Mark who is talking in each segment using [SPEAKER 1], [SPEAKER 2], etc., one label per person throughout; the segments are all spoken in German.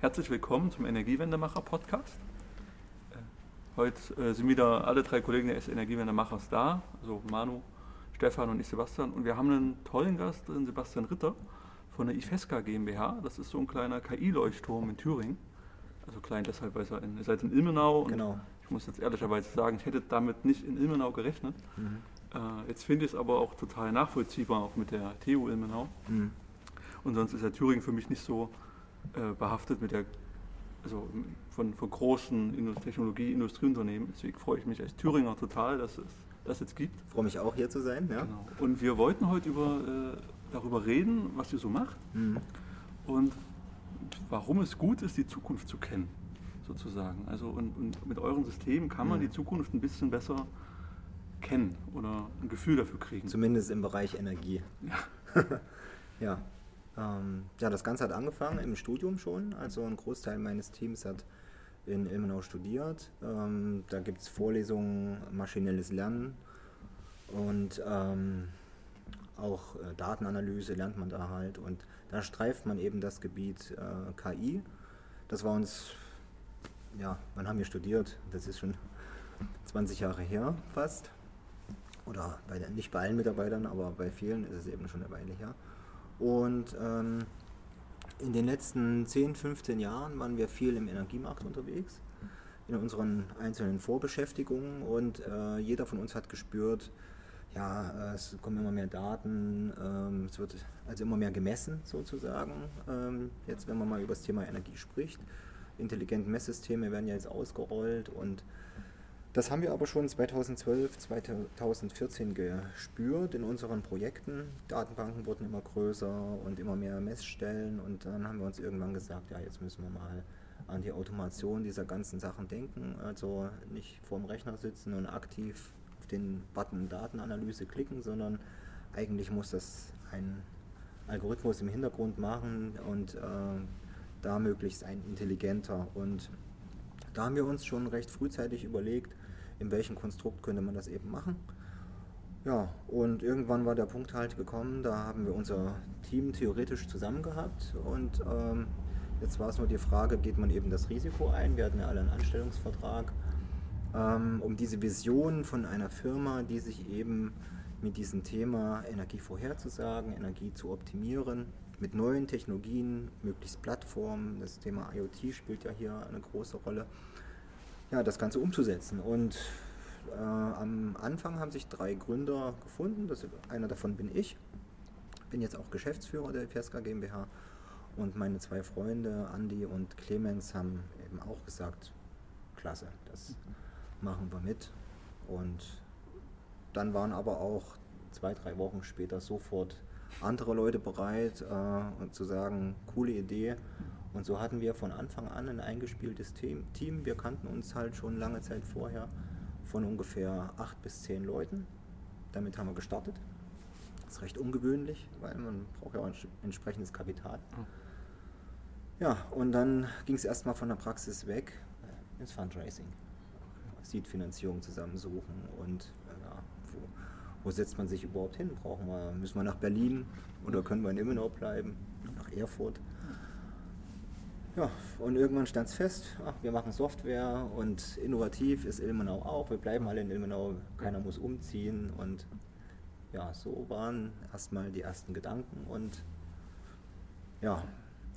[SPEAKER 1] Herzlich willkommen zum Energiewendemacher Podcast. Äh, heute äh, sind wieder alle drei Kollegen des Energiewendemachers da, also Manu, Stefan und ich Sebastian. Und wir haben einen tollen Gast drin, Sebastian Ritter von der IFESCA GmbH. Das ist so ein kleiner KI-Leuchtturm in Thüringen. Also klein deshalb, weil ihr seid in Ilmenau.
[SPEAKER 2] genau.
[SPEAKER 1] Ich muss jetzt ehrlicherweise sagen, ich hätte damit nicht in Ilmenau gerechnet. Mhm. Äh, jetzt finde ich es aber auch total nachvollziehbar, auch mit der TU Ilmenau. Mhm. Und sonst ist ja Thüringen für mich nicht so äh, behaftet mit der, also von, von großen Technologie-, Industrieunternehmen. Deswegen freue ich mich als Thüringer total, dass es das jetzt gibt.
[SPEAKER 2] Ich freue mich auch hier zu sein. Ja. Genau.
[SPEAKER 1] Und wir wollten heute über, äh, darüber reden, was ihr so macht mhm. und warum es gut ist, die Zukunft zu kennen, sozusagen. Also und, und mit euren Systemen kann man mhm. die Zukunft ein bisschen besser kennen oder ein Gefühl dafür kriegen.
[SPEAKER 2] Zumindest im Bereich Energie. Ja. ja. Ähm, ja, das Ganze hat angefangen im Studium schon. Also ein Großteil meines Teams hat in Ilmenau studiert. Ähm, da gibt es Vorlesungen, maschinelles Lernen und ähm, auch äh, Datenanalyse lernt man da halt. Und da streift man eben das Gebiet äh, KI. Das war uns, ja, wann haben wir studiert? Das ist schon 20 Jahre her fast. Oder bei, nicht bei allen Mitarbeitern, aber bei vielen ist es eben schon eine Weile her. Und ähm, in den letzten 10, 15 Jahren waren wir viel im Energiemarkt unterwegs, in unseren einzelnen Vorbeschäftigungen und äh, jeder von uns hat gespürt, ja, es kommen immer mehr Daten, ähm, es wird also immer mehr gemessen sozusagen. Ähm, jetzt, wenn man mal über das Thema Energie spricht, intelligente Messsysteme werden ja jetzt ausgerollt und das haben wir aber schon 2012, 2014 gespürt in unseren Projekten. Datenbanken wurden immer größer und immer mehr Messstellen und dann haben wir uns irgendwann gesagt, ja, jetzt müssen wir mal an die Automation dieser ganzen Sachen denken. Also nicht vorm Rechner sitzen und aktiv auf den Button Datenanalyse klicken, sondern eigentlich muss das ein Algorithmus im Hintergrund machen und äh, da möglichst ein intelligenter. Und da haben wir uns schon recht frühzeitig überlegt, in welchem Konstrukt könnte man das eben machen. Ja, und irgendwann war der Punkt halt gekommen, da haben wir unser Team theoretisch zusammen gehabt und ähm, jetzt war es nur die Frage, geht man eben das Risiko ein? Wir hatten ja alle einen Anstellungsvertrag, ähm, um diese Vision von einer Firma, die sich eben mit diesem Thema Energie vorherzusagen, Energie zu optimieren, mit neuen Technologien, möglichst Plattformen, das Thema IoT spielt ja hier eine große Rolle, ja, das Ganze umzusetzen. Und äh, am Anfang haben sich drei Gründer gefunden. Das, einer davon bin ich. Bin jetzt auch Geschäftsführer der Fiesca GmbH. Und meine zwei Freunde, Andi und Clemens, haben eben auch gesagt, klasse, das machen wir mit. Und dann waren aber auch zwei, drei Wochen später sofort andere Leute bereit äh, zu sagen, coole Idee, und so hatten wir von Anfang an ein eingespieltes Team. Wir kannten uns halt schon lange Zeit vorher von ungefähr acht bis zehn Leuten. Damit haben wir gestartet. Das ist recht ungewöhnlich, weil man braucht ja auch ein entsprechendes Kapital. Hm. Ja, und dann ging es erstmal von der Praxis weg äh, ins Fundraising. Seed-Finanzierung zusammensuchen und äh, ja, wo, wo, setzt man sich überhaupt hin? Brauchen wir, müssen wir nach Berlin oder können wir in Immenau bleiben? Nach Erfurt? Ja, und irgendwann stand es fest, ach, wir machen Software und innovativ ist Ilmenau auch. Wir bleiben alle in Ilmenau, keiner muss umziehen. Und ja, so waren erstmal die ersten Gedanken. Und ja,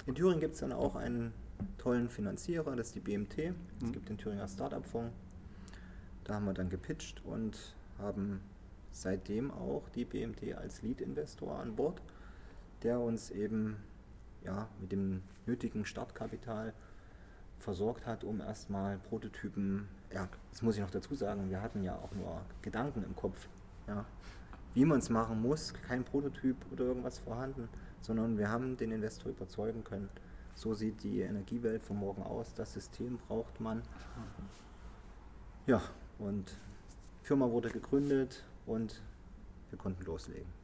[SPEAKER 2] in Thüringen gibt es dann auch einen tollen Finanzierer, das ist die BMT. Es mhm. gibt den Thüringer Startup-Fonds. Da haben wir dann gepitcht und haben seitdem auch die BMT als Lead-Investor an Bord, der uns eben ja, mit dem nötigen Startkapital versorgt hat, um erstmal Prototypen, ja, das muss ich noch dazu sagen, wir hatten ja auch nur Gedanken im Kopf, ja, wie man es machen muss, kein Prototyp oder irgendwas vorhanden, sondern wir haben den Investor überzeugen können. So sieht die Energiewelt von morgen aus, das System braucht man. Ja, und Firma wurde gegründet und wir konnten loslegen.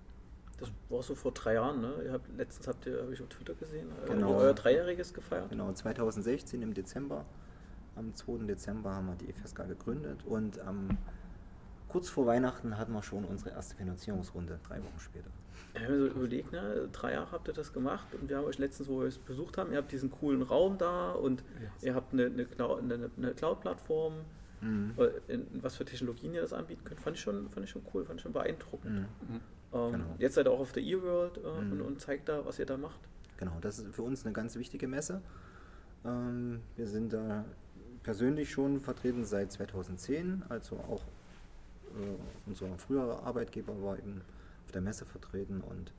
[SPEAKER 3] Das war so vor drei Jahren, ne? Ihr habt, letztens habt ihr, habe ich auf Twitter gesehen,
[SPEAKER 2] genau. euer Dreijähriges gefeiert. Genau, 2016 im Dezember. Am 2. Dezember haben wir die FSK gegründet und am kurz vor Weihnachten hatten wir schon unsere erste Finanzierungsrunde, drei Wochen später.
[SPEAKER 3] Ich habe mir so überlegt, ne, drei Jahre habt ihr das gemacht und wir haben euch letztens, wo wir es besucht haben, ihr habt diesen coolen Raum da und ihr habt eine, eine, eine, eine Cloud-Plattform,
[SPEAKER 2] Mhm.
[SPEAKER 3] äh, in, was für Technologien ihr das anbieten könnt, fand ich schon, fand ich schon cool, fand ich schon beeindruckend.
[SPEAKER 2] Mhm.
[SPEAKER 3] Ähm,
[SPEAKER 2] Genau.
[SPEAKER 3] Jetzt seid ihr auch auf der E-World äh,
[SPEAKER 2] Mhm.
[SPEAKER 3] und, und zeigt da, was ihr da macht.
[SPEAKER 2] Genau, das ist für uns eine ganz wichtige Messe. Ähm, wir sind da persönlich schon vertreten seit 2010, also auch äh, unser früherer Arbeitgeber war eben auf der Messe vertreten und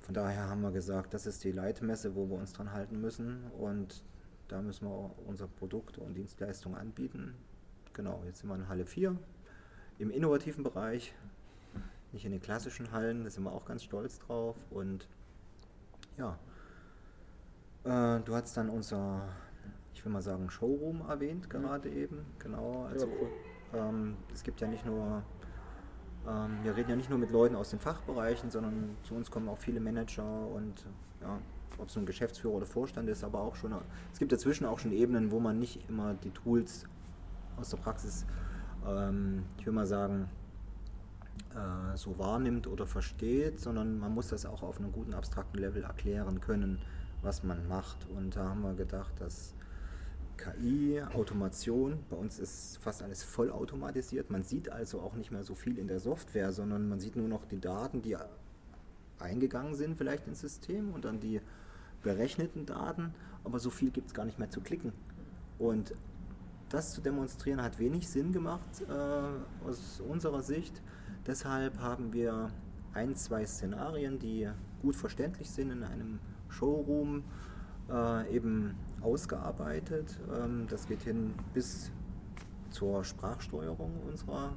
[SPEAKER 2] von daher haben wir gesagt, das ist die Leitmesse, wo wir uns dran halten müssen und da müssen wir auch unser Produkt und Dienstleistung anbieten. Genau, jetzt sind wir in Halle 4 im innovativen Bereich, nicht in den klassischen Hallen, da sind wir auch ganz stolz drauf und ja, äh, du hast dann unser, ich will mal sagen, Showroom erwähnt gerade eben. Genau. Also
[SPEAKER 3] cool.
[SPEAKER 2] ähm, es gibt ja nicht nur, ähm, wir reden ja nicht nur mit Leuten aus den Fachbereichen, sondern zu uns kommen auch viele Manager und ja, ob es nun Geschäftsführer oder Vorstand ist, aber auch schon, es gibt dazwischen auch schon Ebenen, wo man nicht immer die Tools aus der Praxis, ähm, ich will mal sagen, äh, so wahrnimmt oder versteht, sondern man muss das auch auf einem guten abstrakten Level erklären können, was man macht. Und da haben wir gedacht, dass KI, Automation, bei uns ist fast alles vollautomatisiert. Man sieht also auch nicht mehr so viel in der Software, sondern man sieht nur noch die Daten, die eingegangen sind vielleicht ins System und dann die berechneten Daten, aber so viel gibt es gar nicht mehr zu klicken. Und das zu demonstrieren hat wenig Sinn gemacht äh, aus unserer Sicht. Deshalb haben wir ein, zwei Szenarien, die gut verständlich sind in einem Showroom äh, eben ausgearbeitet. Ähm, das geht hin bis zur Sprachsteuerung unserer,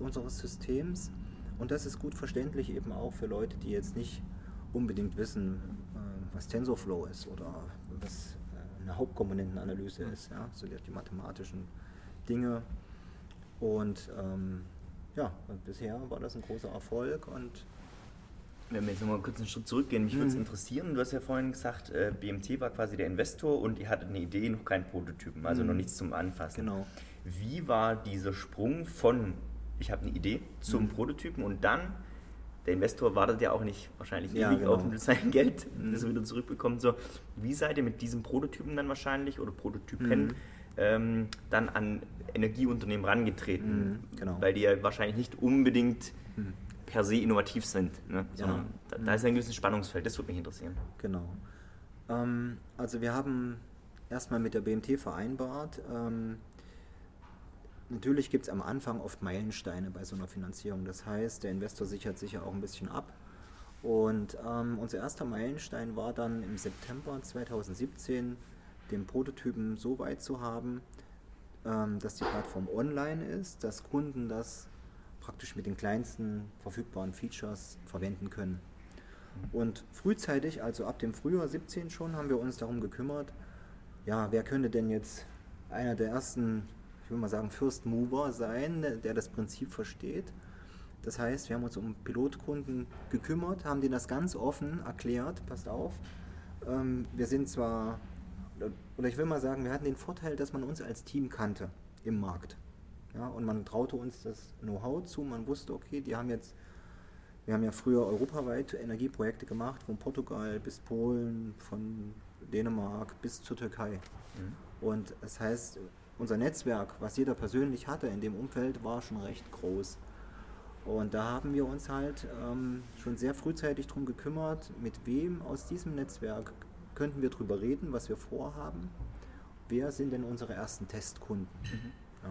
[SPEAKER 2] unseres Systems. Und das ist gut verständlich eben auch für Leute, die jetzt nicht unbedingt wissen, äh, was TensorFlow ist oder was eine Hauptkomponentenanalyse ist, ja, so die, die mathematischen Dinge. Und ähm, ja, und bisher war das ein großer Erfolg und
[SPEAKER 4] Wenn wir jetzt nochmal kurz einen Schritt zurückgehen, mich würde es
[SPEAKER 2] Mhm.
[SPEAKER 4] interessieren, du hast ja vorhin gesagt, äh, BMT war quasi der Investor und ihr hattet eine Idee, noch keinen Prototypen, also
[SPEAKER 2] Mhm.
[SPEAKER 4] noch nichts zum Anfassen.
[SPEAKER 2] genau.
[SPEAKER 4] Wie war dieser Sprung von, ich habe eine Idee, zum
[SPEAKER 2] Mhm.
[SPEAKER 4] Prototypen und dann, der Investor wartet ja auch nicht wahrscheinlich
[SPEAKER 2] Ja,
[SPEAKER 4] ewig
[SPEAKER 2] genau.
[SPEAKER 4] auf sein Geld,
[SPEAKER 2] Mhm.
[SPEAKER 4] das er wieder zurückbekommt. So, wie seid ihr mit diesem Prototypen dann wahrscheinlich oder Prototypen
[SPEAKER 2] Mhm.
[SPEAKER 4] ähm, dann an Energieunternehmen rangetreten?
[SPEAKER 2] Mhm, genau.
[SPEAKER 4] Weil die ja wahrscheinlich nicht unbedingt
[SPEAKER 2] Mhm.
[SPEAKER 4] per se innovativ sind. Ne?
[SPEAKER 2] Ja.
[SPEAKER 4] da, da ist ein gewisses Spannungsfeld, das würde mich interessieren.
[SPEAKER 2] Genau. Ähm, also wir haben erstmal mit der BMT vereinbart, ähm, natürlich gibt es am Anfang oft Meilensteine bei so einer Finanzierung. Das heißt, der Investor sichert sich ja auch ein bisschen ab. Und ähm, unser erster Meilenstein war dann im September 2017, den Prototypen so weit zu haben, ähm, dass die Plattform online ist, dass Kunden das praktisch mit den kleinsten verfügbaren Features verwenden können. Und frühzeitig, also ab dem Frühjahr 17 schon, haben wir uns darum gekümmert, ja, wer könnte denn jetzt einer der ersten, ich will mal sagen, First Mover sein, der der das Prinzip versteht. Das heißt, wir haben uns um Pilotkunden gekümmert, haben denen das ganz offen erklärt, passt auf, ähm, wir sind zwar, oder ich will mal sagen, wir hatten den Vorteil, dass man uns als Team kannte im Markt. Ja, und man traute uns das Know-how zu, man wusste, okay, die haben jetzt wir haben ja früher europaweit Energieprojekte gemacht, von Portugal bis Polen, von Dänemark bis zur Türkei. Und das heißt, unser Netzwerk, was jeder persönlich hatte in dem Umfeld, war schon recht groß. Und da haben wir uns halt ähm, schon sehr frühzeitig darum gekümmert, mit wem aus diesem Netzwerk könnten wir drüber reden, was wir vorhaben. Wer sind denn unsere ersten Testkunden? Ja.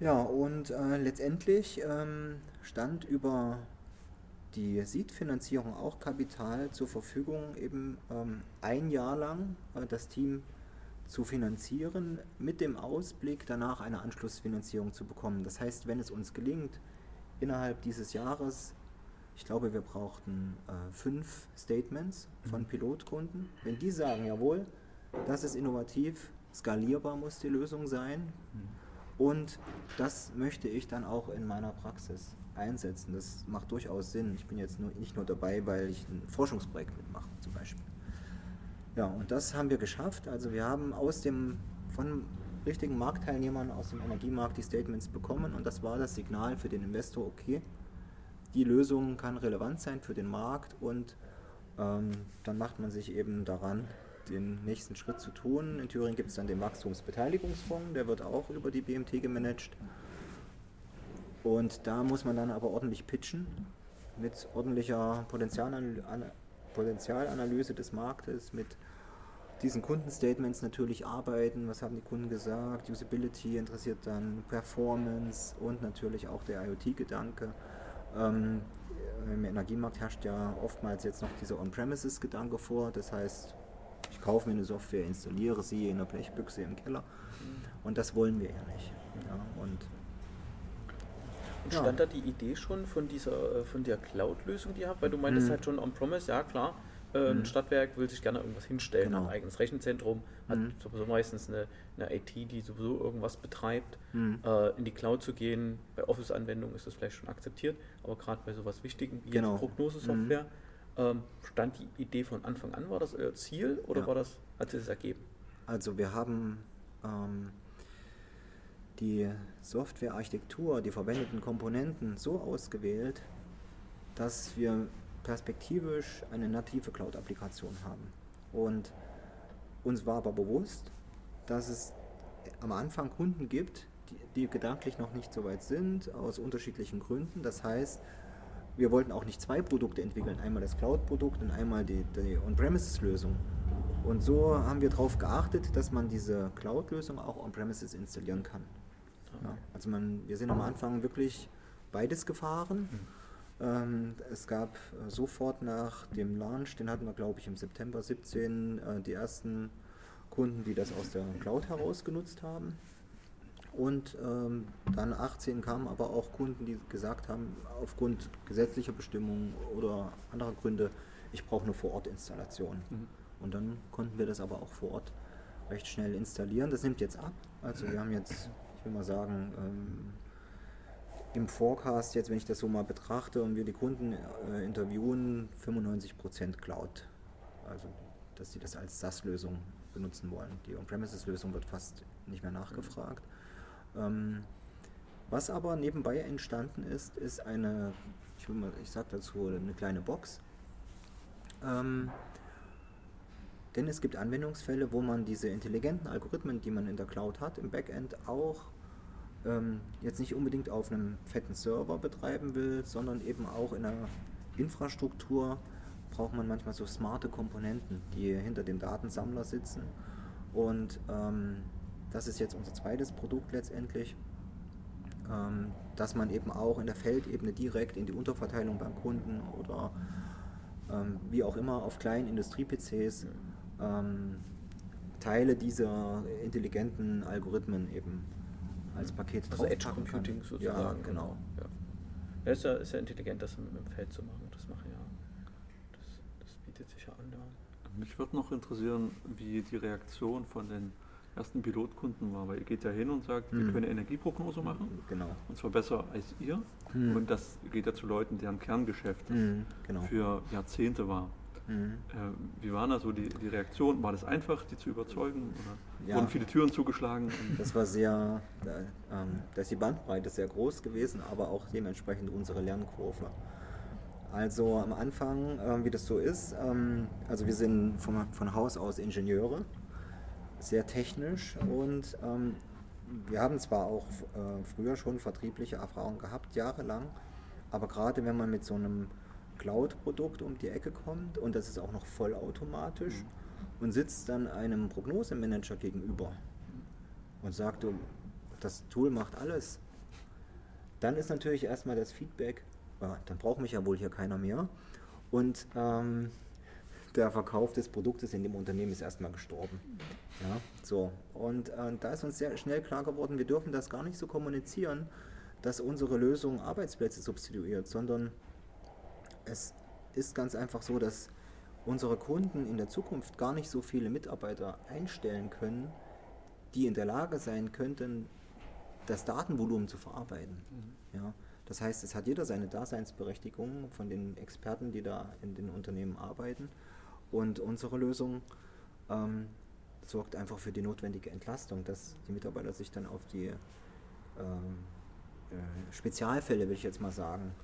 [SPEAKER 2] Ja, und äh, letztendlich ähm, stand über die Seed-Finanzierung auch Kapital zur Verfügung, eben ähm, ein Jahr lang äh, das Team zu finanzieren, mit dem Ausblick danach eine Anschlussfinanzierung zu bekommen. Das heißt, wenn es uns gelingt, innerhalb dieses Jahres, ich glaube, wir brauchten äh, fünf Statements von Pilotkunden, wenn die sagen, jawohl, das ist innovativ, skalierbar muss die Lösung sein, und das möchte ich dann auch in meiner Praxis einsetzen. Das macht durchaus Sinn. Ich bin jetzt nur, nicht nur dabei, weil ich ein Forschungsprojekt mitmache, zum Beispiel. Ja, und das haben wir geschafft. Also wir haben aus dem, von richtigen Marktteilnehmern aus dem Energiemarkt die Statements bekommen und das war das Signal für den Investor, okay, die Lösung kann relevant sein für den Markt und ähm, dann macht man sich eben daran, den nächsten Schritt zu tun. In Thüringen gibt es dann den Wachstumsbeteiligungsfonds, der wird auch über die BMT gemanagt. Und da muss man dann aber ordentlich pitchen mit ordentlicher Potenzialanalyse des Marktes, mit diesen Kundenstatements natürlich arbeiten. Was haben die Kunden gesagt? Usability interessiert dann, Performance und natürlich auch der IoT-Gedanke. Ähm, Im Energiemarkt herrscht ja oftmals jetzt noch dieser On-Premises-Gedanke vor. Das heißt, ich kaufe mir eine Software, installiere sie in einer Blechbüchse im Keller. Und das wollen wir ja nicht. Ja, und
[SPEAKER 3] stand ja. da die Idee schon von dieser von der Cloud-Lösung, die ihr habt? Weil du meintest mhm. halt schon on-promise, ja klar, äh, ein mhm. Stadtwerk will sich gerne irgendwas hinstellen, genau. ein eigenes Rechenzentrum, hat mhm. sowieso meistens eine, eine, IT, die sowieso irgendwas betreibt. Mhm. Äh, in die Cloud zu gehen, bei Office-Anwendungen ist das vielleicht schon akzeptiert, aber gerade bei sowas Wichtigem wie genau. Prognosesoftware, mhm. ähm, stand die Idee von Anfang an, war das euer Ziel oder ja. war das, hat sich das ergeben?
[SPEAKER 2] Also wir haben ähm, die Softwarearchitektur, die verwendeten Komponenten so ausgewählt, dass wir perspektivisch eine native Cloud-Applikation haben. Und uns war aber bewusst, dass es am Anfang Kunden gibt, die, gedanklich noch nicht so weit sind, aus unterschiedlichen Gründen. Das heißt, wir wollten auch nicht zwei Produkte entwickeln, einmal das Cloud-Produkt und einmal die, die On-Premises-Lösung. Und so haben wir darauf geachtet, dass man diese Cloud-Lösung auch On-Premises installieren kann. Ja, also man, wir sind am Anfang wirklich beides gefahren. Mhm ähm, es gab äh, sofort nach dem Launch, den hatten wir glaube ich im September 17, äh, die ersten Kunden, die das aus der Cloud heraus genutzt haben. Und ähm, dann 18 kamen aber auch Kunden, die gesagt haben, aufgrund gesetzlicher Bestimmungen oder anderer Gründe, ich brauche eine Vorortinstallation. Mhm. Und dann konnten wir das aber auch vor Ort recht schnell installieren. Das nimmt jetzt ab. Also wir haben jetzt, will mal sagen, ähm, im Forecast, jetzt wenn ich das so mal betrachte und wir die Kunden äh, interviewen, 95% Cloud. Also, dass sie das als SaaS-Lösung benutzen wollen. Die On-Premises-Lösung wird fast nicht mehr nachgefragt. Ähm, was aber nebenbei entstanden ist, ist eine, ich, ich sage dazu, eine kleine Box. Ähm, denn es gibt Anwendungsfälle, wo man diese intelligenten Algorithmen, die man in der Cloud hat, im Backend auch ähm, jetzt nicht unbedingt auf einem fetten Server betreiben will, sondern eben auch in einer Infrastruktur braucht man manchmal so smarte Komponenten, die hinter dem Datensammler sitzen. Und ähm, das ist jetzt unser zweites Produkt letztendlich, ähm, dass man eben auch in der Feldebene direkt in die Unterverteilung beim Kunden oder ähm, wie auch immer auf kleinen Industrie-PCs ähm, Teile dieser intelligenten Algorithmen eben als Paket
[SPEAKER 3] Also Edge Computing kann. sozusagen. Ja, genau. Ja. Ja, ist, ja, ist ja intelligent, das mit dem Feld zu machen. Das mache ja. Das, das bietet sich ja an. Ja.
[SPEAKER 1] Mich würde noch interessieren, wie die Reaktion von den ersten Pilotkunden war, weil ihr geht ja hin und sagt, hm. wir können Energieprognose machen.
[SPEAKER 2] Genau.
[SPEAKER 1] Und zwar besser als ihr. Hm. Und das geht ja zu Leuten, deren Kerngeschäft hm. genau. für Jahrzehnte war. Mhm. Äh, wie war da so die, die Reaktion? War das einfach, die zu überzeugen? Oder ja. wurden viele Türen zugeschlagen?
[SPEAKER 2] Das war sehr, da, ähm, da ist die Bandbreite sehr groß gewesen, aber auch dementsprechend unsere Lernkurve. Also am Anfang, äh, wie das so ist, ähm, also wir sind von, von Haus aus Ingenieure, sehr technisch und ähm, wir haben zwar auch äh, früher schon vertriebliche Erfahrungen gehabt, jahrelang, aber gerade wenn man mit so einem Cloud-Produkt um die Ecke kommt und das ist auch noch vollautomatisch mhm. und sitzt dann einem Prognosemanager gegenüber und sagt, das Tool macht alles, dann ist natürlich erstmal das Feedback, ja, dann braucht mich ja wohl hier keiner mehr. Und ähm, der Verkauf des Produktes in dem Unternehmen ist erstmal gestorben. Ja, so. Und äh, da ist uns sehr schnell klar geworden, wir dürfen das gar nicht so kommunizieren, dass unsere Lösung Arbeitsplätze substituiert, sondern es ist ganz einfach so, dass unsere Kunden in der Zukunft gar nicht so viele Mitarbeiter einstellen können, die in der Lage sein könnten, das Datenvolumen zu verarbeiten. Mhm. Ja, das heißt, es hat jeder seine Daseinsberechtigung von den Experten, die da in den Unternehmen arbeiten. Und unsere Lösung ähm, sorgt einfach für die notwendige Entlastung, dass die Mitarbeiter sich dann auf die ähm, äh, Spezialfälle, will ich jetzt mal sagen,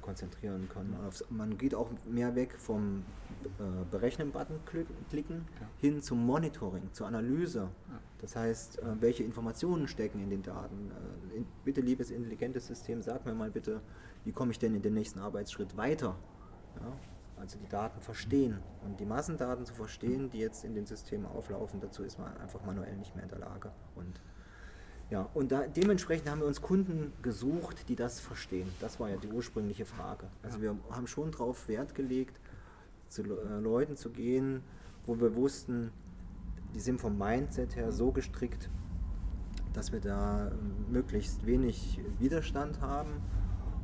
[SPEAKER 2] konzentrieren können. Aufs, man geht auch mehr weg vom äh, Berechnen-Button klicken ja. hin zum Monitoring, zur Analyse. Ja. Das heißt, äh, welche Informationen stecken in den Daten. Äh, in, bitte, liebes intelligentes System, sag mir mal bitte, wie komme ich denn in den nächsten Arbeitsschritt weiter? Ja? Also die Daten verstehen und die Massendaten zu verstehen, die jetzt in den Systemen auflaufen, dazu ist man einfach manuell nicht mehr in der Lage. Und ja, und da, dementsprechend haben wir uns Kunden gesucht, die das verstehen. Das war ja die ursprüngliche Frage. Also wir haben schon darauf Wert gelegt, zu äh, Leuten zu gehen, wo wir wussten, die sind vom Mindset her so gestrickt, dass wir da möglichst wenig Widerstand haben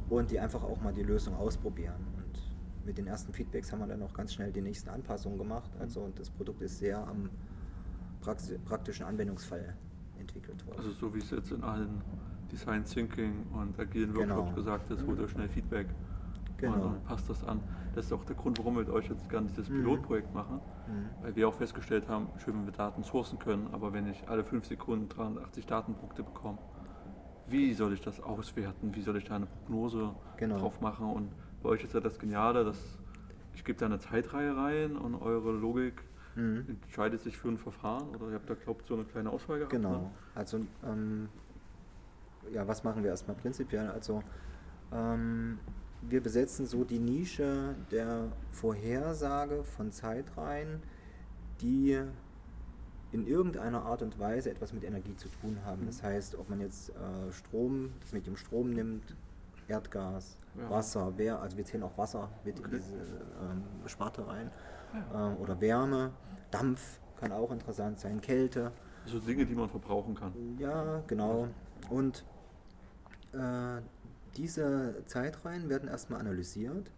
[SPEAKER 2] und die einfach auch mal die Lösung ausprobieren. Und mit den ersten Feedbacks haben wir dann auch ganz schnell die nächsten Anpassungen gemacht. Also und das Produkt ist sehr am praktischen Anwendungsfall entwickelt worden.
[SPEAKER 1] Also so wie es jetzt in allen Design Thinking und agilen genau. Workshops gesagt ist, holt euch schnell Feedback genau. und dann passt das an. Das ist auch der Grund, warum wir mit euch jetzt gerne dieses mhm. Pilotprojekt machen, mhm. weil wir auch festgestellt haben, schön, wenn wir Daten sourcen können, aber wenn ich alle fünf Sekunden 380 Datenpunkte bekomme, wie soll ich das auswerten, wie soll ich da eine Prognose genau. drauf machen und bei euch ist ja das Geniale, dass ich gebe da eine Zeitreihe rein und eure Logik mhm. entscheidet sich für ein Verfahren oder ihr habt da, glaubt so eine kleine Auswahl gehabt?
[SPEAKER 2] Genau. Ne? Also, ähm, ja, was machen wir erstmal prinzipiell? Also, ähm, wir besetzen so die Nische der Vorhersage von Zeitreihen, die in irgendeiner Art und Weise etwas mit Energie zu tun haben. Das mhm. heißt, ob man jetzt äh, Strom, das mit dem Strom nimmt, Erdgas, ja. Wasser, wer, also wir zählen auch Wasser mit okay. in diese ähm, Sparte rein ja. äh, oder Wärme, Dampf kann auch interessant sein, Kälte.
[SPEAKER 1] Also Dinge, die man verbrauchen kann.
[SPEAKER 2] Ja, genau. Und äh, diese Zeitreihen werden erstmal analysiert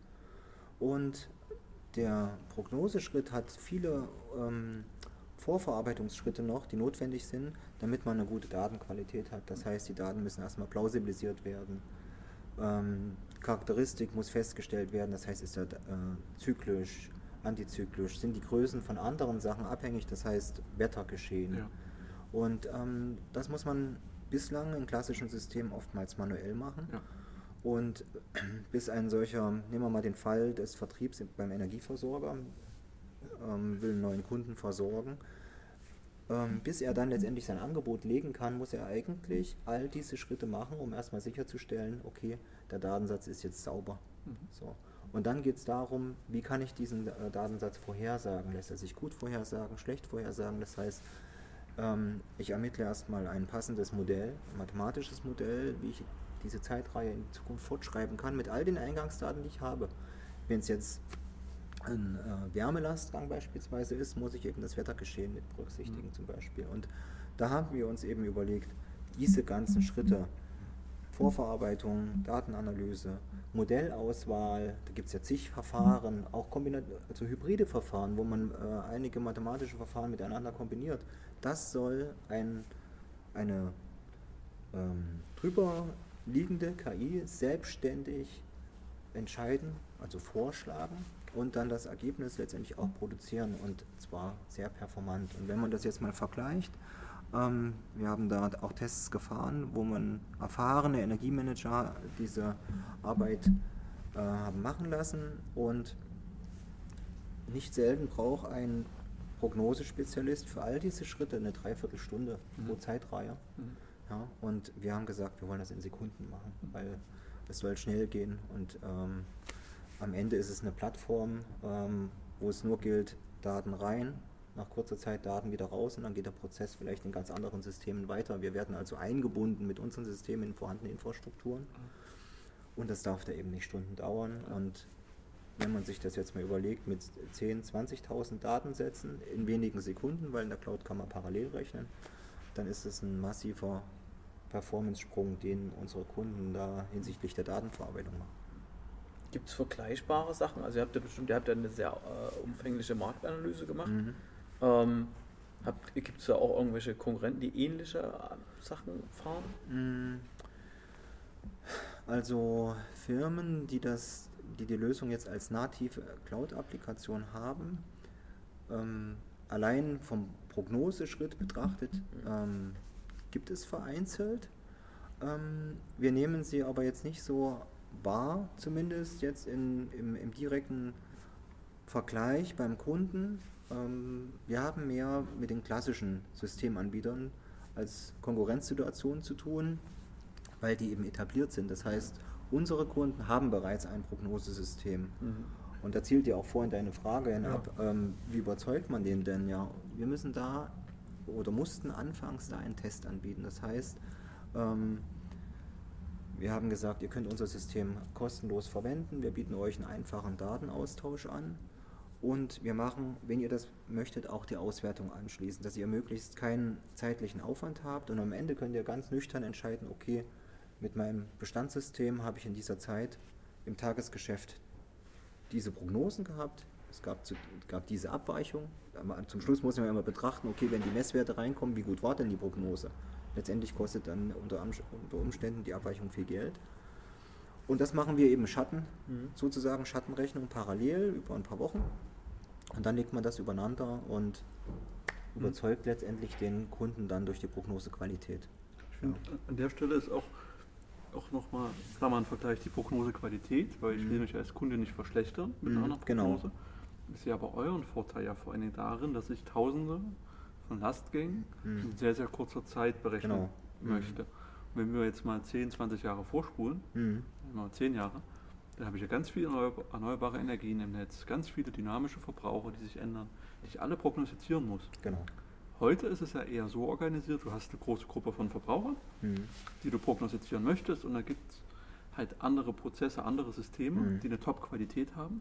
[SPEAKER 2] und der Prognoseschritt hat viele ähm, Vorverarbeitungsschritte noch, die notwendig sind, damit man eine gute Datenqualität hat. Das heißt, die Daten müssen erstmal plausibilisiert werden. Ähm, Charakteristik muss festgestellt werden, das heißt, ist er äh, zyklisch, antizyklisch, sind die Größen von anderen Sachen abhängig, das heißt Wettergeschehen. Ja. Und ähm, das muss man bislang in klassischen Systemen oftmals manuell machen. Ja. Und bis ein solcher, nehmen wir mal den Fall des Vertriebs beim Energieversorger, ähm, will einen neuen Kunden versorgen, ähm, bis er dann letztendlich sein Angebot legen kann, muss er eigentlich all diese Schritte machen, um erstmal sicherzustellen, okay, der Datensatz ist jetzt sauber. Mhm. So. Und dann geht es darum, wie kann ich diesen äh, Datensatz vorhersagen? Lässt er sich gut vorhersagen, schlecht vorhersagen? Das heißt, ähm, ich ermittle erstmal ein passendes Modell, ein mathematisches Modell, wie ich diese Zeitreihe in Zukunft fortschreiben kann mit all den Eingangsdaten, die ich habe. Wenn es jetzt ein äh, Wärmelastgang beispielsweise ist, muss ich eben das Wettergeschehen mit berücksichtigen mhm. zum Beispiel. Und da haben wir uns eben überlegt, diese ganzen Schritte, Vorverarbeitung, Datenanalyse, Modellauswahl, da gibt es ja zig Verfahren, auch also hybride Verfahren, wo man äh, einige mathematische Verfahren miteinander kombiniert. Das soll ein, eine ähm, drüber liegende KI selbstständig entscheiden, also vorschlagen und dann das Ergebnis letztendlich auch produzieren und zwar sehr performant. Und wenn man das jetzt mal vergleicht, ähm, wir haben da auch Tests gefahren, wo man erfahrene Energiemanager diese Arbeit äh, haben machen lassen und nicht selten braucht ein Prognosespezialist für all diese Schritte eine Dreiviertelstunde mhm. pro Zeitreihe. Mhm. Ja, und wir haben gesagt, wir wollen das in Sekunden machen, weil es soll schnell gehen und ähm, am Ende ist es eine Plattform, ähm, wo es nur gilt, Daten rein, nach kurzer Zeit Daten wieder raus und dann geht der Prozess vielleicht in ganz anderen Systemen weiter. Wir werden also eingebunden mit unseren Systemen in vorhandene Infrastrukturen und das darf da eben nicht Stunden dauern. Und wenn man sich das jetzt mal überlegt mit 10.000, 20.000 Datensätzen in wenigen Sekunden, weil in der Cloud kann man parallel rechnen, dann ist es ein massiver Performance-Sprung, den unsere Kunden da hinsichtlich der Datenverarbeitung machen.
[SPEAKER 3] Gibt es vergleichbare Sachen? Also ihr habt ja bestimmt, ihr habt ja eine sehr äh, umfängliche Marktanalyse gemacht. Mhm. Ähm, Gibt es da auch irgendwelche Konkurrenten, die ähnliche äh, Sachen fahren?
[SPEAKER 2] Mhm. Also Firmen, die das, die die Lösung jetzt als native Cloud-Applikation haben, ähm, allein vom Prognoseschritt betrachtet ähm, gibt es vereinzelt. Ähm, wir nehmen sie aber jetzt nicht so wahr, zumindest jetzt in, im, im direkten Vergleich beim Kunden. Ähm, wir haben mehr mit den klassischen Systemanbietern als Konkurrenzsituation zu tun, weil die eben etabliert sind. Das heißt, unsere Kunden haben bereits ein Prognosesystem. Mhm. Und da zielt ja auch vorhin deine Frage hin ja. ab, ähm, wie überzeugt man den denn? Ja, wir müssen da oder mussten anfangs da einen Test anbieten. Das heißt, ähm, wir haben gesagt, ihr könnt unser System kostenlos verwenden. Wir bieten euch einen einfachen Datenaustausch an. Und wir machen, wenn ihr das möchtet, auch die Auswertung anschließend, dass ihr möglichst keinen zeitlichen Aufwand habt. Und am Ende könnt ihr ganz nüchtern entscheiden, okay, mit meinem Bestandssystem habe ich in dieser Zeit im Tagesgeschäft diese Prognosen gehabt, es gab, zu, gab diese Abweichung. Zum Schluss muss man immer betrachten, okay, wenn die Messwerte reinkommen, wie gut war denn die Prognose? Letztendlich kostet dann unter, Umständen die Abweichung viel Geld. Und das machen wir eben Schatten, mhm. sozusagen Schattenrechnung parallel über ein paar Wochen. Und dann legt man das übereinander und mhm. überzeugt letztendlich den Kunden dann durch die Prognosequalität.
[SPEAKER 1] Ich finde, ja. an der Stelle ist auch auch nochmal, Klammern Vergleich, die Prognosequalität, weil ich will mhm. mich als Kunde nicht verschlechtern mit mhm, einer
[SPEAKER 2] genau. Prognose.
[SPEAKER 1] Genau. Ich sehe aber euren Vorteil ja vor allen Dingen darin, dass ich Tausende von Lastgängen mhm. in sehr, sehr kurzer Zeit berechnen genau. Mhm. möchte. Und wenn wir jetzt mal 10, 20 Jahre vorspulen, mhm. mal 10 Jahre, dann habe ich ja ganz viele erneuerbare Energien im Netz, ganz viele dynamische Verbraucher, die sich ändern, die ich alle prognostizieren muss.
[SPEAKER 2] Genau.
[SPEAKER 1] Heute ist es ja eher so organisiert, du hast eine große Gruppe von Verbrauchern, mhm. die du prognostizieren möchtest und da gibt es halt andere Prozesse, andere Systeme, mhm. die eine Top-Qualität haben.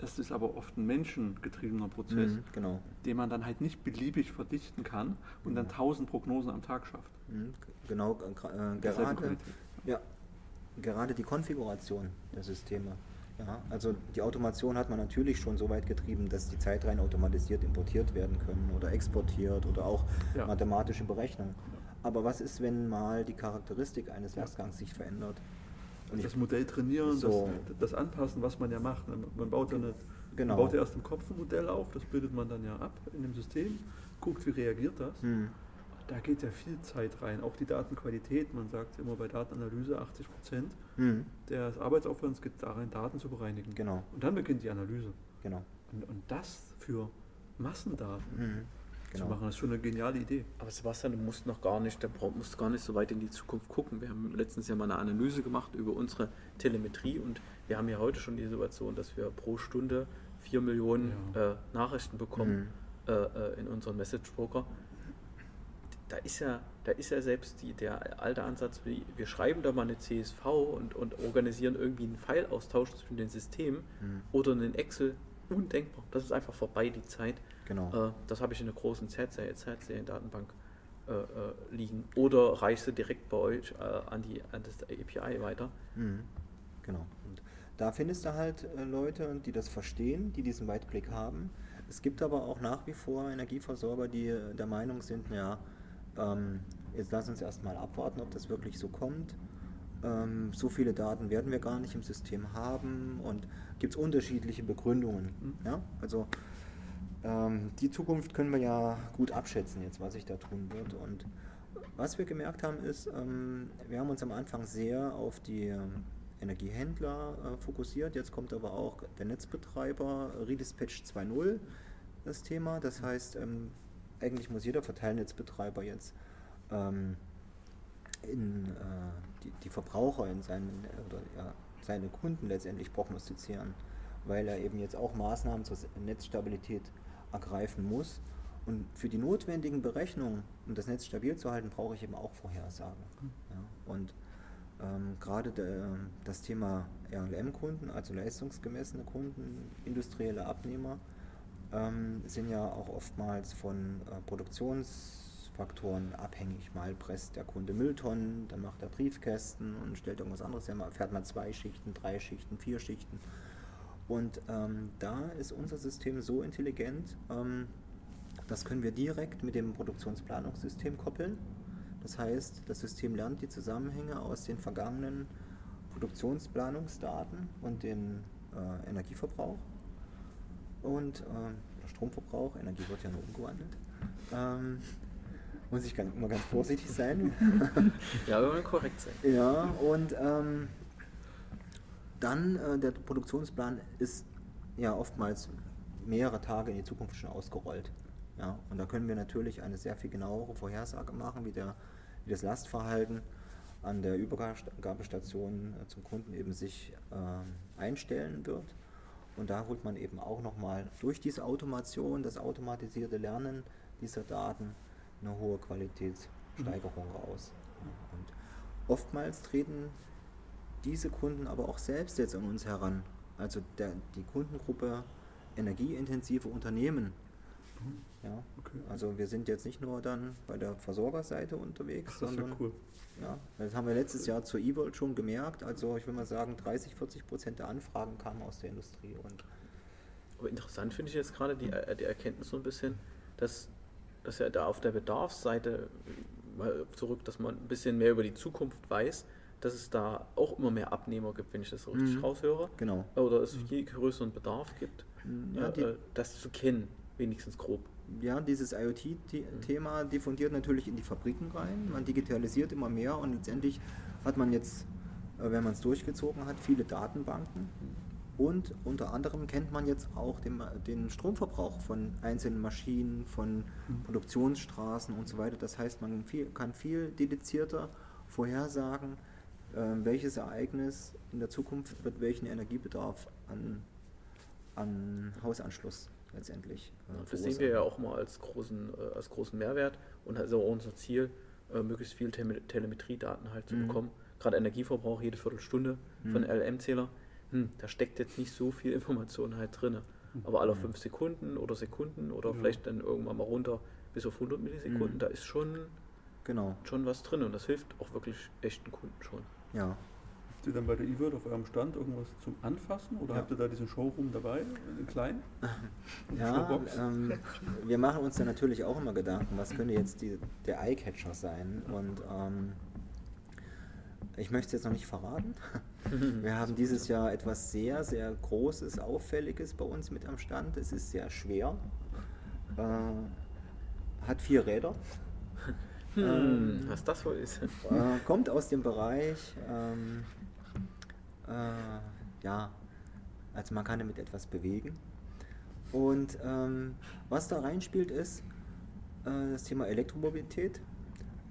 [SPEAKER 1] Das ist aber oft ein menschengetriebener Prozess, mhm,
[SPEAKER 2] genau.
[SPEAKER 1] den man dann halt nicht beliebig verdichten kann und dann tausend Prognosen am Tag schafft.
[SPEAKER 2] Mhm, genau, äh, gerade, ja, gerade die Konfiguration der Systeme ja, also die Automation hat man natürlich schon so weit getrieben, dass die Zeitreihen automatisiert importiert werden können oder exportiert oder auch ja. mathematische Berechnungen. Aber was ist, wenn mal die Charakteristik eines Lastgangs sich verändert?
[SPEAKER 1] Und das Modell trainieren, so das, das, anpassen, was man ja macht. Man baut ja nicht, genau. man baut ja erst im Kopf ein Modell auf, das bildet man dann ja ab in dem System, guckt, wie reagiert das. Hm da geht ja viel Zeit rein. Auch die Datenqualität, man sagt immer bei Datenanalyse 80 Prozent mhm. des Arbeitsaufwands geht darin, Daten zu bereinigen.
[SPEAKER 2] Genau.
[SPEAKER 1] Und dann beginnt die Analyse.
[SPEAKER 2] Genau.
[SPEAKER 1] Und, und das für Massendaten
[SPEAKER 2] mhm.
[SPEAKER 1] genau. zu machen, ist schon eine geniale Idee.
[SPEAKER 3] Aber Sebastian, du musst noch gar nicht, der musst gar nicht so weit in die Zukunft gucken. Wir haben letztens ja mal eine Analyse gemacht über unsere Telemetrie und wir haben ja heute schon die Situation, dass wir pro Stunde 4 Millionen ja. äh, Nachrichten bekommen mhm. äh, äh in unseren Message Broker da ist ja, da ist ja selbst die, der alte Ansatz, wie, wir schreiben da mal eine CSV und, und organisieren irgendwie einen File-Austausch zwischen den Systemen mhm. oder einen Excel, undenkbar. Das ist einfach vorbei, die Zeit.
[SPEAKER 2] Genau.
[SPEAKER 3] Äh, das habe ich in einer großen Z-Serien-Datenbank äh, äh, liegen. Oder reichst du direkt bei euch äh, an, die, an das API weiter.
[SPEAKER 2] Mhm. Genau. Und da findest du halt äh, Leute, die das verstehen, die diesen Weitblick haben. Es gibt aber auch nach wie vor Energieversorger, die äh, der Meinung sind, ja, ähm, jetzt lass uns erstmal abwarten, ob das wirklich so kommt. Ähm, so viele Daten werden wir gar nicht im System haben und gibt es unterschiedliche Begründungen. Mhm. Ja? Also ähm, die Zukunft können wir ja gut abschätzen jetzt, was sich da tun wird. Und was wir gemerkt haben ist, ähm, wir haben uns am Anfang sehr auf die ähm, Energiehändler äh, fokussiert. Jetzt kommt aber auch der Netzbetreiber Redispatch 2.0 das Thema. Das heißt, ähm, eigentlich muss jeder Verteilnetzbetreiber jetzt ähm, in, äh, die, die, Verbraucher in seinen oder ja, seine Kunden letztendlich prognostizieren, weil er eben jetzt auch Maßnahmen zur Netzstabilität ergreifen muss. Und für die notwendigen Berechnungen, um das Netz stabil zu halten, brauche ich eben auch Vorhersagen. Mhm. Ja, und ähm, gerade de, das Thema RLM-Kunden, also leistungsgemessene Kunden, industrielle Abnehmer, ähm, sind ja auch oftmals von äh, Produktionsfaktoren abhängig. Mal presst der Kunde Mülltonnen, dann macht er Briefkästen und stellt irgendwas anderes her. Fährt man zwei Schichten, drei Schichten, vier Schichten. Und ähm, da ist unser System so intelligent, ähm, das können wir direkt mit dem Produktionsplanungssystem koppeln. Das heißt, das System lernt die Zusammenhänge aus den vergangenen Produktionsplanungsdaten und dem äh, Energieverbrauch und äh, Stromverbrauch. Energie wird ja nur umgewandelt. Ähm, muss ich ganz, immer ganz vorsichtig sein.
[SPEAKER 3] ja, wir wollen korrekt sein.
[SPEAKER 2] Ja, und ähm, dann äh, der Produktionsplan ist ja oftmals mehrere Tage in die Zukunft schon ausgerollt. Ja, und da können wir natürlich eine sehr viel genauere Vorhersage machen, wie, der, wie das Lastverhalten an der Übergabestation äh, zum Kunden eben sich äh, einstellen wird. Und da holt man eben auch nochmal durch diese Automation, das automatisierte Lernen dieser Daten eine hohe Qualitätssteigerung mhm. raus. Und oftmals treten diese Kunden aber auch selbst jetzt an uns heran. Also der, die Kundengruppe energieintensive Unternehmen. Ja, okay. Also wir sind jetzt nicht nur dann bei der Versorgerseite unterwegs, Ach, sondern ja, cool. ja, das haben wir letztes Jahr zur E-World schon gemerkt. Also ich will mal sagen, 30, 40 Prozent der Anfragen kamen aus der Industrie. Und
[SPEAKER 3] aber interessant finde ich jetzt gerade die, äh, die Erkenntnis so ein bisschen, dass, dass ja da auf der Bedarfsseite mal zurück, dass man ein bisschen mehr über die Zukunft weiß, dass es da auch immer mehr Abnehmer gibt, wenn ich das so richtig mhm. raushöre.
[SPEAKER 2] Genau.
[SPEAKER 3] Oder es mhm. je größeren Bedarf gibt, ja, äh, das zu kennen, wenigstens grob.
[SPEAKER 2] Ja, dieses IoT-Thema diffundiert natürlich in die Fabriken rein. Man digitalisiert immer mehr und letztendlich hat man jetzt, äh, wenn man es durchgezogen hat, viele Datenbanken. Und unter anderem kennt man jetzt auch den, den Stromverbrauch von einzelnen Maschinen, von mhm. Produktionsstraßen und so weiter. Das heißt, man viel, kann viel dedizierter vorhersagen, ähm, welches Ereignis in der Zukunft wird welchen Energiebedarf an, an Hausanschluss letztendlich.
[SPEAKER 3] Äh, das sehen wir ja auch mal als großen, äh, als großen Mehrwert und also auch unser Ziel, äh, möglichst viel Tele Telemetriedaten halt zu mhm. bekommen. Gerade Energieverbrauch jede Viertelstunde mhm. von LM-Zähler. Hm, da steckt jetzt nicht so viel Information halt drin. Mhm. Aber alle fünf Sekunden oder Sekunden oder ja. vielleicht dann irgendwann mal runter bis auf 100 Millisekunden, mhm. da ist schon,
[SPEAKER 2] genau.
[SPEAKER 3] schon was drin und das hilft auch wirklich echten Kunden schon.
[SPEAKER 2] Ja.
[SPEAKER 1] Habt ihr dann bei der E-World auf eurem Stand irgendwas zum Anfassen oder ja. habt ihr da diesen Showroom dabei, in klein?
[SPEAKER 2] Ja, ähm, wir machen uns da natürlich auch immer Gedanken, was könnte jetzt die, der Eyecatcher sein und ähm, ich möchte es jetzt noch nicht verraten. Wir haben dieses Jahr etwas sehr, sehr Großes, Auffälliges bei uns mit am Stand. Es ist sehr schwer, äh, hat vier Räder.
[SPEAKER 3] Hm, ähm, was das wohl ist.
[SPEAKER 2] Äh, kommt aus dem Bereich, ähm, äh, ja, also man kann damit etwas bewegen. Und ähm, was da reinspielt ist äh, das Thema Elektromobilität,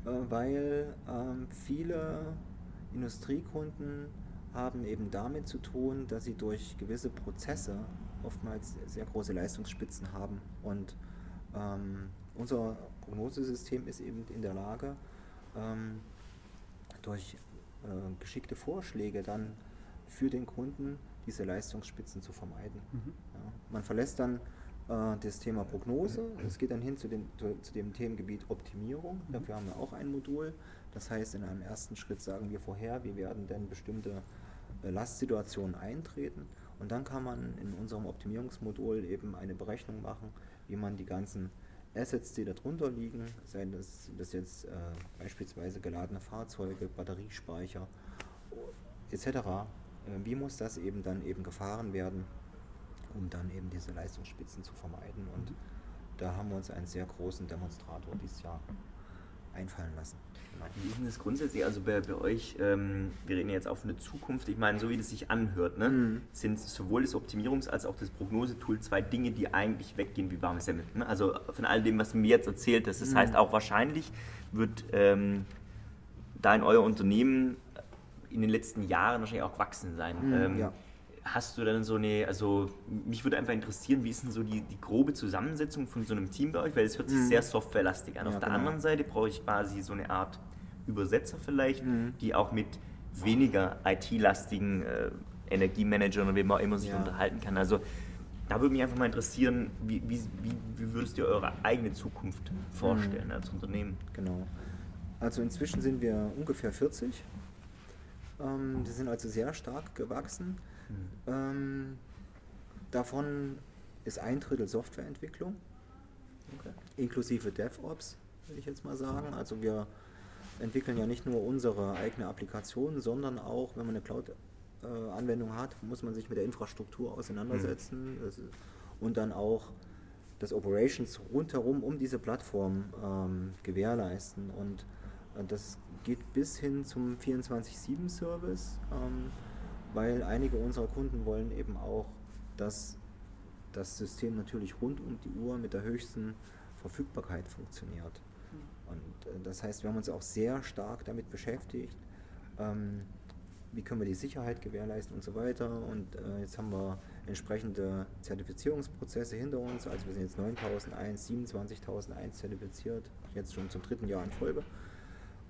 [SPEAKER 2] äh, weil ähm, viele Industriekunden haben eben damit zu tun, dass sie durch gewisse Prozesse oftmals sehr große Leistungsspitzen haben und ähm, unser Prognosesystem ist eben in der Lage, ähm, durch äh, geschickte Vorschläge dann für den Kunden diese Leistungsspitzen zu vermeiden. Mhm. Ja. Man verlässt dann äh, das Thema Prognose, es geht dann hin zu, den, zu, zu dem Themengebiet Optimierung. Mhm. Dafür haben wir auch ein Modul. Das heißt, in einem ersten Schritt sagen wir vorher, wie werden denn bestimmte äh, Lastsituationen eintreten. Und dann kann man in unserem Optimierungsmodul eben eine Berechnung machen, wie man die ganzen Assets, die darunter liegen, seien das, das jetzt äh, beispielsweise geladene Fahrzeuge, Batteriespeicher etc., wie muss das eben dann eben gefahren werden, um dann eben diese Leistungsspitzen zu vermeiden. Und mhm. da haben wir uns einen sehr großen Demonstrator dieses Jahr einfallen lassen.
[SPEAKER 4] Wie ist denn das grundsätzlich? Also bei, bei euch, ähm, wir reden jetzt auf eine Zukunft, ich meine, so wie das sich anhört, ne, mhm. sind sowohl das Optimierungs- als auch das Prognosetool zwei Dinge, die eigentlich weggehen wie warme Semmel. Ne? Also von all dem, was du mir jetzt erzählt hast. Das mhm. heißt, auch wahrscheinlich wird ähm, da in euer Unternehmen in den letzten Jahren wahrscheinlich auch gewachsen sein. Mhm, ähm, ja. Hast du dann so eine, also mich würde einfach interessieren, wie ist denn so die, die grobe Zusammensetzung von so einem Team bei euch? Weil es hört sich mhm. sehr softwarelastig an. Ja, Auf der genau. anderen Seite brauche ich quasi so eine Art Übersetzer vielleicht, mhm. die auch mit weniger IT-lastigen äh, Energiemanagern oder wem auch immer sich ja. unterhalten kann. Also da würde mich einfach mal interessieren, wie, wie, wie, würdest ihr eure eigene Zukunft vorstellen mhm. als Unternehmen?
[SPEAKER 2] Genau. Also inzwischen sind wir ungefähr 40. Ähm, wir sind also sehr stark gewachsen. Mhm. Ähm, davon ist ein Drittel Softwareentwicklung, okay. inklusive DevOps, will ich jetzt mal sagen. Also wir entwickeln ja nicht nur unsere eigene Applikation, sondern auch, wenn man eine Cloud-Anwendung hat, muss man sich mit der Infrastruktur auseinandersetzen mhm. und dann auch das Operations rundherum um diese Plattform ähm, gewährleisten. Und äh, das geht bis hin zum 24-7-Service, ähm, weil einige unserer Kunden wollen eben auch, dass das System natürlich rund um die Uhr mit der höchsten Verfügbarkeit funktioniert. Und äh, das heißt, wir haben uns auch sehr stark damit beschäftigt, ähm, wie können wir die Sicherheit gewährleisten und so weiter. Und äh, jetzt haben wir entsprechende Zertifizierungsprozesse hinter uns. Also wir sind jetzt 9001, 27001 zertifiziert, jetzt schon zum dritten Jahr in Folge.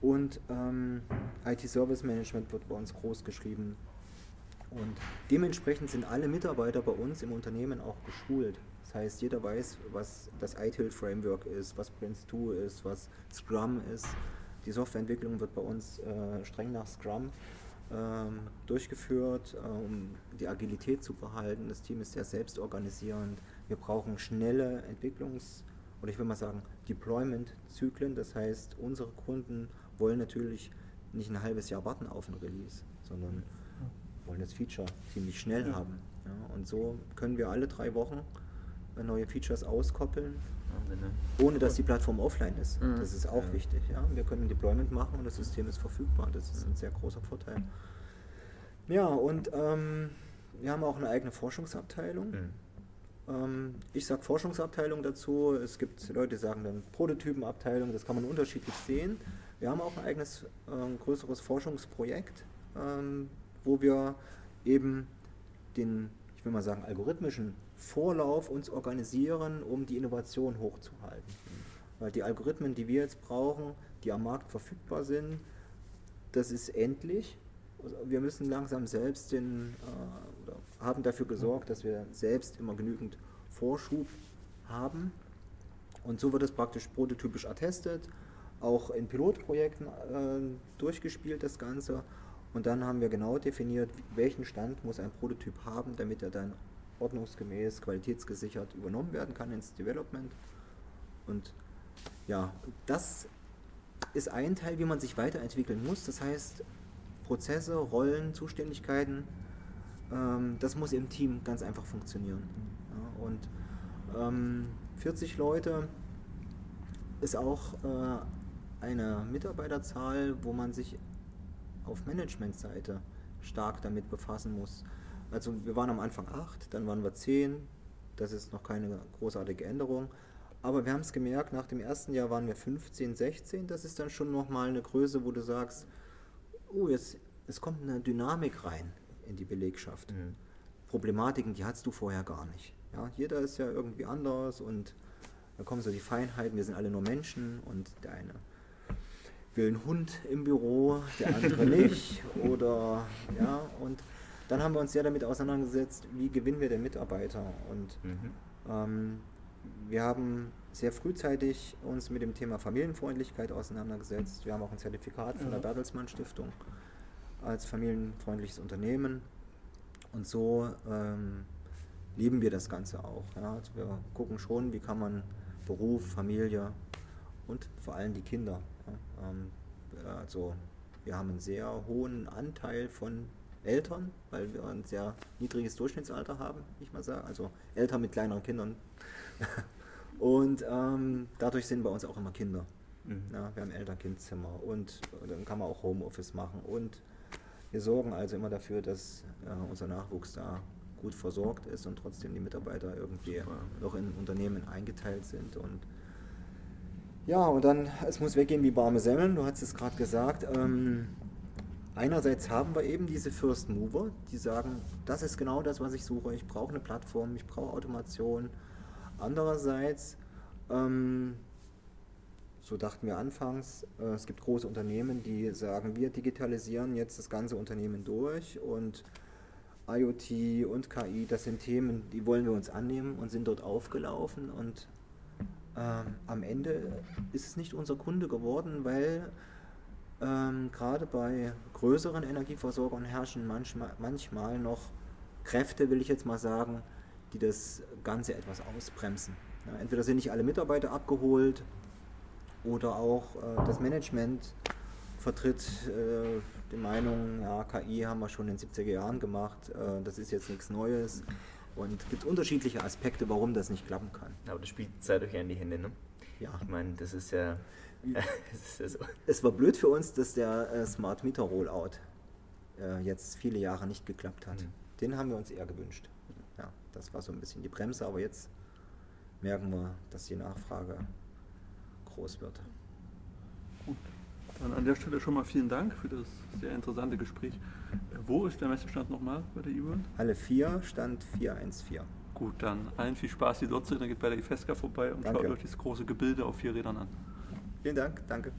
[SPEAKER 2] Und ähm, IT-Service Management wird bei uns groß geschrieben. Und dementsprechend sind alle Mitarbeiter bei uns im Unternehmen auch geschult. Das heißt, jeder weiß, was das ITIL Framework ist, was Prince 2 ist, was Scrum ist. Die Softwareentwicklung wird bei uns äh, streng nach Scrum ähm, durchgeführt, äh, um die Agilität zu behalten. Das Team ist sehr selbstorganisierend. Wir brauchen schnelle Entwicklungs- oder ich will mal sagen Deployment-Zyklen. Das heißt, unsere Kunden wollen natürlich nicht ein halbes Jahr warten auf ein Release, sondern wollen das Feature ziemlich schnell ja. haben. Ja, und so können wir alle drei Wochen neue Features auskoppeln, ohne dass die Plattform offline ist. Mhm. Das ist auch ja. wichtig. Ja? Wir können ein Deployment machen und das System ist verfügbar. Das ist ein sehr großer Vorteil. Ja, und ähm, wir haben auch eine eigene Forschungsabteilung. Mhm. Ähm, ich sage Forschungsabteilung dazu. Es gibt Leute, die sagen dann Prototypenabteilung. Das kann man unterschiedlich sehen. Wir haben auch ein eigenes äh, größeres Forschungsprojekt, ähm, wo wir eben den, ich will mal sagen, algorithmischen Vorlauf uns organisieren, um die Innovation hochzuhalten. Weil die Algorithmen, die wir jetzt brauchen, die am Markt verfügbar sind, das ist endlich. Also wir müssen langsam selbst den, äh, oder haben dafür gesorgt, dass wir selbst immer genügend Vorschub haben. Und so wird es praktisch prototypisch attestet, auch in Pilotprojekten äh, durchgespielt, das Ganze. Und dann haben wir genau definiert, welchen Stand muss ein Prototyp haben, damit er dann ordnungsgemäß, qualitätsgesichert übernommen werden kann ins Development. Und ja, das ist ein Teil, wie man sich weiterentwickeln muss. Das heißt, Prozesse, Rollen, Zuständigkeiten, ähm, das muss im Team ganz einfach funktionieren. Ja, und ähm, 40 Leute ist auch äh, eine Mitarbeiterzahl, wo man sich auf Managementseite stark damit befassen muss. Also wir waren am Anfang 8, dann waren wir 10, das ist noch keine großartige Änderung. Aber wir haben es gemerkt, nach dem ersten Jahr waren wir 15, 16, das ist dann schon nochmal eine Größe, wo du sagst, oh, jetzt es kommt eine Dynamik rein in die Belegschaft. Mhm. Problematiken, die hattest du vorher gar nicht. Ja, jeder ist ja irgendwie anders und da kommen so die Feinheiten, wir sind alle nur Menschen und der eine will einen Hund im Büro, der andere nicht. Oder ja, und dann haben wir uns sehr damit auseinandergesetzt, wie gewinnen wir den Mitarbeiter. Und mhm. ähm, wir haben sehr frühzeitig uns mit dem Thema Familienfreundlichkeit auseinandergesetzt. Wir haben auch ein Zertifikat von der Bertelsmann Stiftung als familienfreundliches Unternehmen. Und so ähm, lieben wir das Ganze auch. Ja. Also wir gucken schon, wie kann man Beruf, Familie und vor allem die Kinder. Ähm, also wir haben einen sehr hohen Anteil von Eltern, weil wir ein sehr niedriges Durchschnittsalter haben, ich mal sagen. Also Eltern mit kleineren Kindern. und ähm, dadurch sind bei uns auch immer Kinder. Mhm. Ja, wir haben Eltern-Kind-Zimmer und dann kann man auch Homeoffice machen. Und wir sorgen also immer dafür, dass äh, unser Nachwuchs da gut versorgt ist und trotzdem die Mitarbeiter irgendwie Super. noch in Unternehmen eingeteilt sind. Und ja, und dann, es muss weggehen wie warme Semmeln, du hast es gerade gesagt. Ähm, einerseits haben wir eben diese First Mover, die sagen, das ist genau das, was ich suche. Ich brauche eine Plattform, ich brauche Automation. Andererseits, ähm, so dachten wir anfangs, äh, es gibt große Unternehmen, die sagen, wir digitalisieren jetzt das ganze Unternehmen durch und IoT und KI, das sind Themen, die wollen wir uns annehmen und sind dort aufgelaufen und ähm, am Ende ist es nicht unser Kunde geworden, weil ähm, gerade bei größeren Energieversorgern herrschen manchmal, manchmal noch Kräfte, will ich jetzt mal sagen, die das Ganze etwas ausbremsen. Ja, entweder sind nicht alle Mitarbeiter abgeholt oder auch äh, das Management vertritt äh, die Meinung, ja, KI haben wir schon in den 70er Jahren gemacht, äh, das ist jetzt nichts Neues. Und es gibt unterschiedliche Aspekte, warum das nicht klappen kann.
[SPEAKER 4] Aber das spielt Zeit euch ja in die Hände, ne?
[SPEAKER 2] Ja.
[SPEAKER 4] Ich meine, das ist ja. das ist ja so.
[SPEAKER 2] Es war blöd für uns, dass der äh, Smart Meter Rollout äh, jetzt viele Jahre nicht geklappt hat.
[SPEAKER 4] Mhm.
[SPEAKER 2] Den haben wir uns eher gewünscht. Ja, das war so ein bisschen die Bremse, aber jetzt merken wir, dass die Nachfrage groß wird.
[SPEAKER 1] Gut. Dann an der Stelle schon mal vielen Dank für das sehr interessante Gespräch. Äh, Wo ist der Messestand nochmal bei der E-World?
[SPEAKER 2] Halle 4, Stand 414.
[SPEAKER 1] Gut, dann allen viel Spaß, die dort sind. Dann geht bei der IFESCA vorbei und
[SPEAKER 2] Danke.
[SPEAKER 1] schaut euch das große Gebilde auf vier Rädern an.
[SPEAKER 2] Vielen Dank, danke.